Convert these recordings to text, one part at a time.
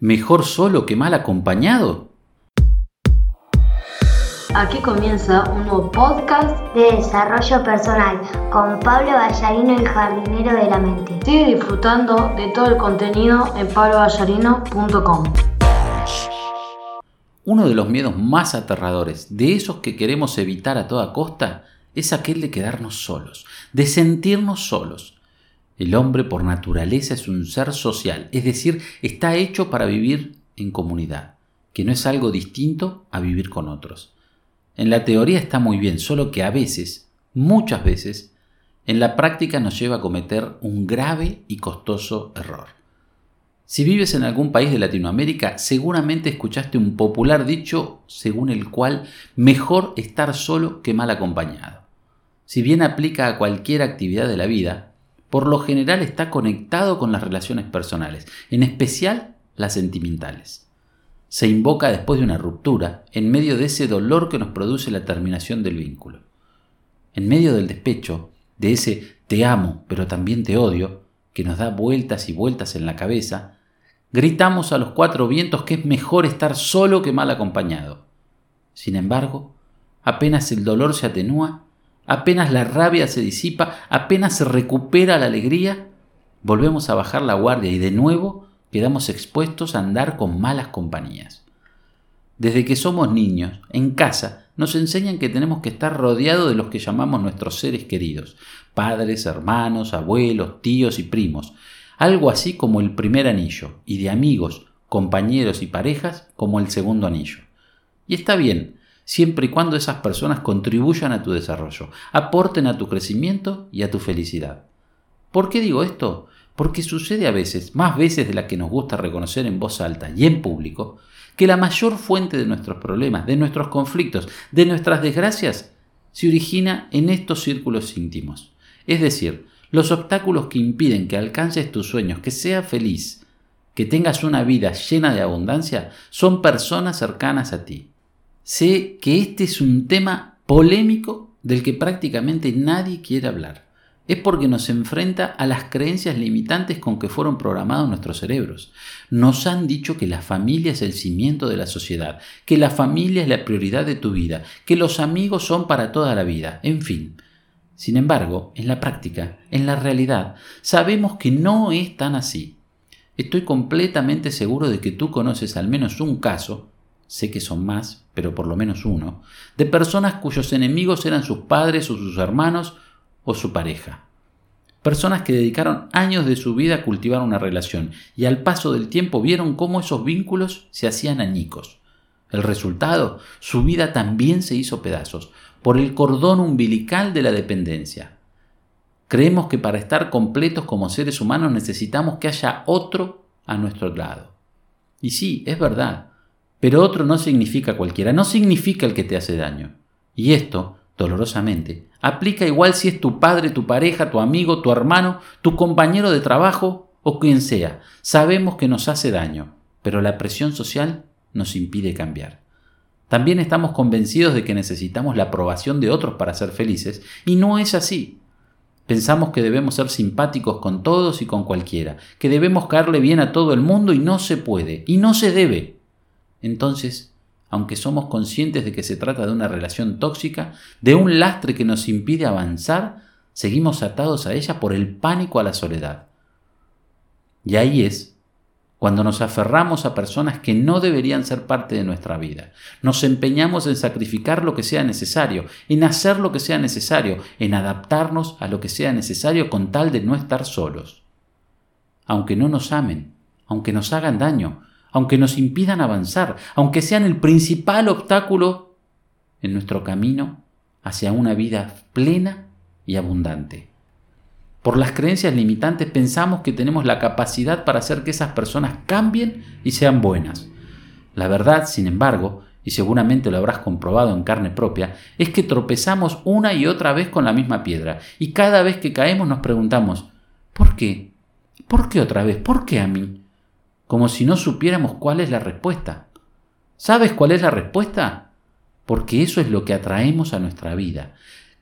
¿Mejor solo que mal acompañado? Aquí comienza un nuevo podcast de desarrollo personal con Pablo Ballarino, el jardinero de la mente. Sigue disfrutando de todo el contenido en pabloballarino.com. Uno de los miedos más aterradores, de esos que queremos evitar a toda costa, es aquel de quedarnos solos, de sentirnos solos. El hombre por naturaleza es un ser social, es decir, está hecho para vivir en comunidad, que no es algo distinto a vivir con otros. En la teoría está muy bien, solo que a veces, muchas veces, en la práctica nos lleva a cometer un grave y costoso error. Si vives en algún país de Latinoamérica, seguramente escuchaste un popular dicho según el cual mejor estar solo que mal acompañado. Si bien aplica a cualquier actividad de la vida, por lo general está conectado con las relaciones personales, en especial las sentimentales se invoca después de una ruptura, en medio de ese dolor que nos produce la terminación del vínculo. En medio del despecho, de ese te amo, pero también te odio, que nos da vueltas y vueltas en la cabeza, gritamos a los cuatro vientos que es mejor estar solo que mal acompañado. Sin embargo, apenas el dolor se atenúa, apenas la rabia se disipa, apenas se recupera la alegría, volvemos a bajar la guardia y de nuevo quedamos expuestos a andar con malas compañías. Desde que somos niños, en casa, nos enseñan que tenemos que estar rodeados de los que llamamos nuestros seres queridos, padres, hermanos, abuelos, tíos y primos, algo así como el primer anillo, y de amigos, compañeros y parejas como el segundo anillo. Y está bien, siempre y cuando esas personas contribuyan a tu desarrollo, aporten a tu crecimiento y a tu felicidad. ¿Por qué digo esto? Porque sucede a veces, más veces de la que nos gusta reconocer en voz alta y en público, que la mayor fuente de nuestros problemas, de nuestros conflictos, de nuestras desgracias, se origina en estos círculos íntimos. Es decir, los obstáculos que impiden que alcances tus sueños, que seas feliz, que tengas una vida llena de abundancia, son personas cercanas a ti. Sé que este es un tema polémico del que prácticamente nadie quiere hablar es porque nos enfrenta a las creencias limitantes con que fueron programados nuestros cerebros. Nos han dicho que la familia es el cimiento de la sociedad, que la familia es la prioridad de tu vida, que los amigos son para toda la vida, en fin. Sin embargo, en la práctica, en la realidad, sabemos que no es tan así. Estoy completamente seguro de que tú conoces al menos un caso, sé que son más, pero por lo menos uno, de personas cuyos enemigos eran sus padres o sus hermanos o su pareja. Personas que dedicaron años de su vida a cultivar una relación y al paso del tiempo vieron cómo esos vínculos se hacían añicos. El resultado, su vida también se hizo pedazos por el cordón umbilical de la dependencia. Creemos que para estar completos como seres humanos necesitamos que haya otro a nuestro lado. Y sí, es verdad, pero otro no significa cualquiera, no significa el que te hace daño. Y esto dolorosamente, aplica igual si es tu padre, tu pareja, tu amigo, tu hermano, tu compañero de trabajo o quien sea. Sabemos que nos hace daño, pero la presión social nos impide cambiar. También estamos convencidos de que necesitamos la aprobación de otros para ser felices, y no es así. Pensamos que debemos ser simpáticos con todos y con cualquiera, que debemos caerle bien a todo el mundo y no se puede, y no se debe. Entonces, aunque somos conscientes de que se trata de una relación tóxica, de un lastre que nos impide avanzar, seguimos atados a ella por el pánico a la soledad. Y ahí es cuando nos aferramos a personas que no deberían ser parte de nuestra vida. Nos empeñamos en sacrificar lo que sea necesario, en hacer lo que sea necesario, en adaptarnos a lo que sea necesario con tal de no estar solos. Aunque no nos amen, aunque nos hagan daño, aunque nos impidan avanzar, aunque sean el principal obstáculo en nuestro camino hacia una vida plena y abundante. Por las creencias limitantes pensamos que tenemos la capacidad para hacer que esas personas cambien y sean buenas. La verdad, sin embargo, y seguramente lo habrás comprobado en carne propia, es que tropezamos una y otra vez con la misma piedra, y cada vez que caemos nos preguntamos, ¿por qué? ¿Por qué otra vez? ¿Por qué a mí? Como si no supiéramos cuál es la respuesta. ¿Sabes cuál es la respuesta? Porque eso es lo que atraemos a nuestra vida.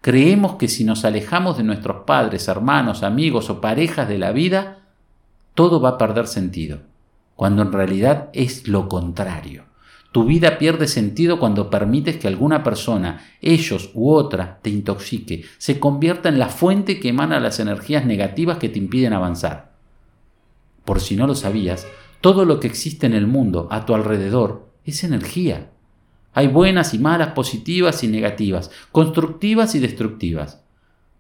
Creemos que si nos alejamos de nuestros padres, hermanos, amigos o parejas de la vida, todo va a perder sentido. cuando en realidad es lo contrario. Tu vida pierde sentido cuando permites que alguna persona, ellos u otra, te intoxique, se convierta en la fuente que emana las energías negativas que te impiden avanzar. Por si no lo sabías, todo lo que existe en el mundo a tu alrededor es energía. Hay buenas y malas, positivas y negativas, constructivas y destructivas.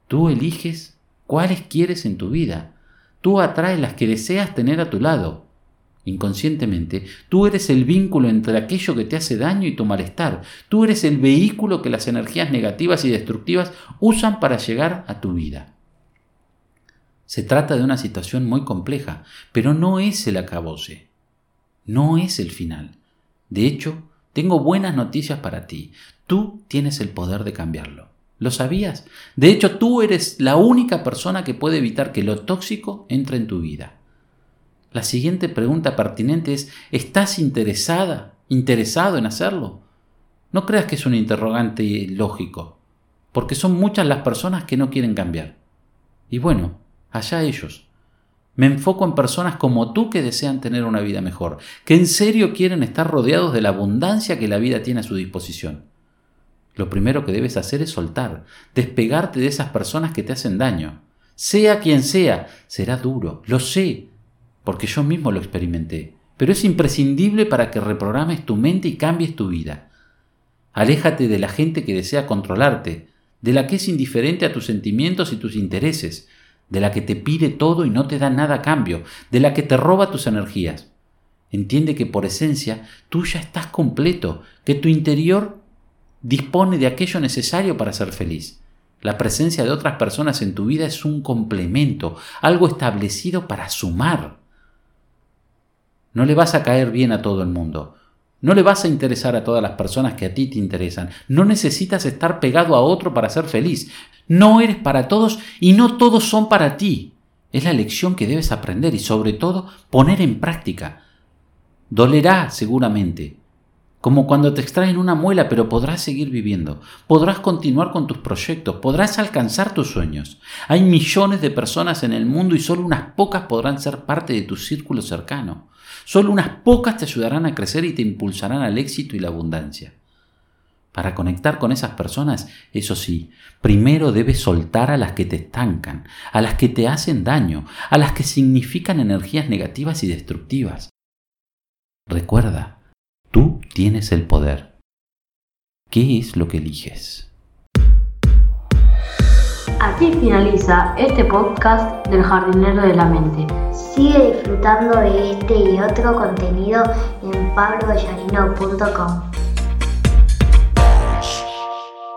Tú eliges cuáles quieres en tu vida. Tú atraes las que deseas tener a tu lado. Inconscientemente, tú eres el vínculo entre aquello que te hace daño y tu malestar. Tú eres el vehículo que las energías negativas y destructivas usan para llegar a tu vida. Se trata de una situación muy compleja, pero no es el acabose. No es el final. De hecho, tengo buenas noticias para ti. Tú tienes el poder de cambiarlo. ¿Lo sabías? De hecho, tú eres la única persona que puede evitar que lo tóxico entre en tu vida. La siguiente pregunta pertinente es, ¿estás interesada, interesado en hacerlo? No creas que es un interrogante lógico, porque son muchas las personas que no quieren cambiar. Y bueno, allá ellos. Me enfoco en personas como tú que desean tener una vida mejor, que en serio quieren estar rodeados de la abundancia que la vida tiene a su disposición. Lo primero que debes hacer es soltar, despegarte de esas personas que te hacen daño. Sea quien sea, será duro, lo sé, porque yo mismo lo experimenté, pero es imprescindible para que reprogrames tu mente y cambies tu vida. Aléjate de la gente que desea controlarte, de la que es indiferente a tus sentimientos y tus intereses, de la que te pide todo y no te da nada a cambio, de la que te roba tus energías. Entiende que por esencia tú ya estás completo, que tu interior dispone de aquello necesario para ser feliz. La presencia de otras personas en tu vida es un complemento, algo establecido para sumar. No le vas a caer bien a todo el mundo. No le vas a interesar a todas las personas que a ti te interesan. No necesitas estar pegado a otro para ser feliz. No eres para todos y no todos son para ti. Es la lección que debes aprender y sobre todo poner en práctica. Dolerá seguramente, como cuando te extraen una muela, pero podrás seguir viviendo, podrás continuar con tus proyectos, podrás alcanzar tus sueños. Hay millones de personas en el mundo y solo unas pocas podrán ser parte de tu círculo cercano. Solo unas pocas te ayudarán a crecer y te impulsarán al éxito y la abundancia. Para conectar con esas personas, eso sí, primero debes soltar a las que te estancan, a las que te hacen daño, a las que significan energías negativas y destructivas. Recuerda, tú tienes el poder. ¿Qué es lo que eliges? Aquí finaliza este podcast del jardinero de la mente. Sigue disfrutando de este y otro contenido en pabloballarino.com.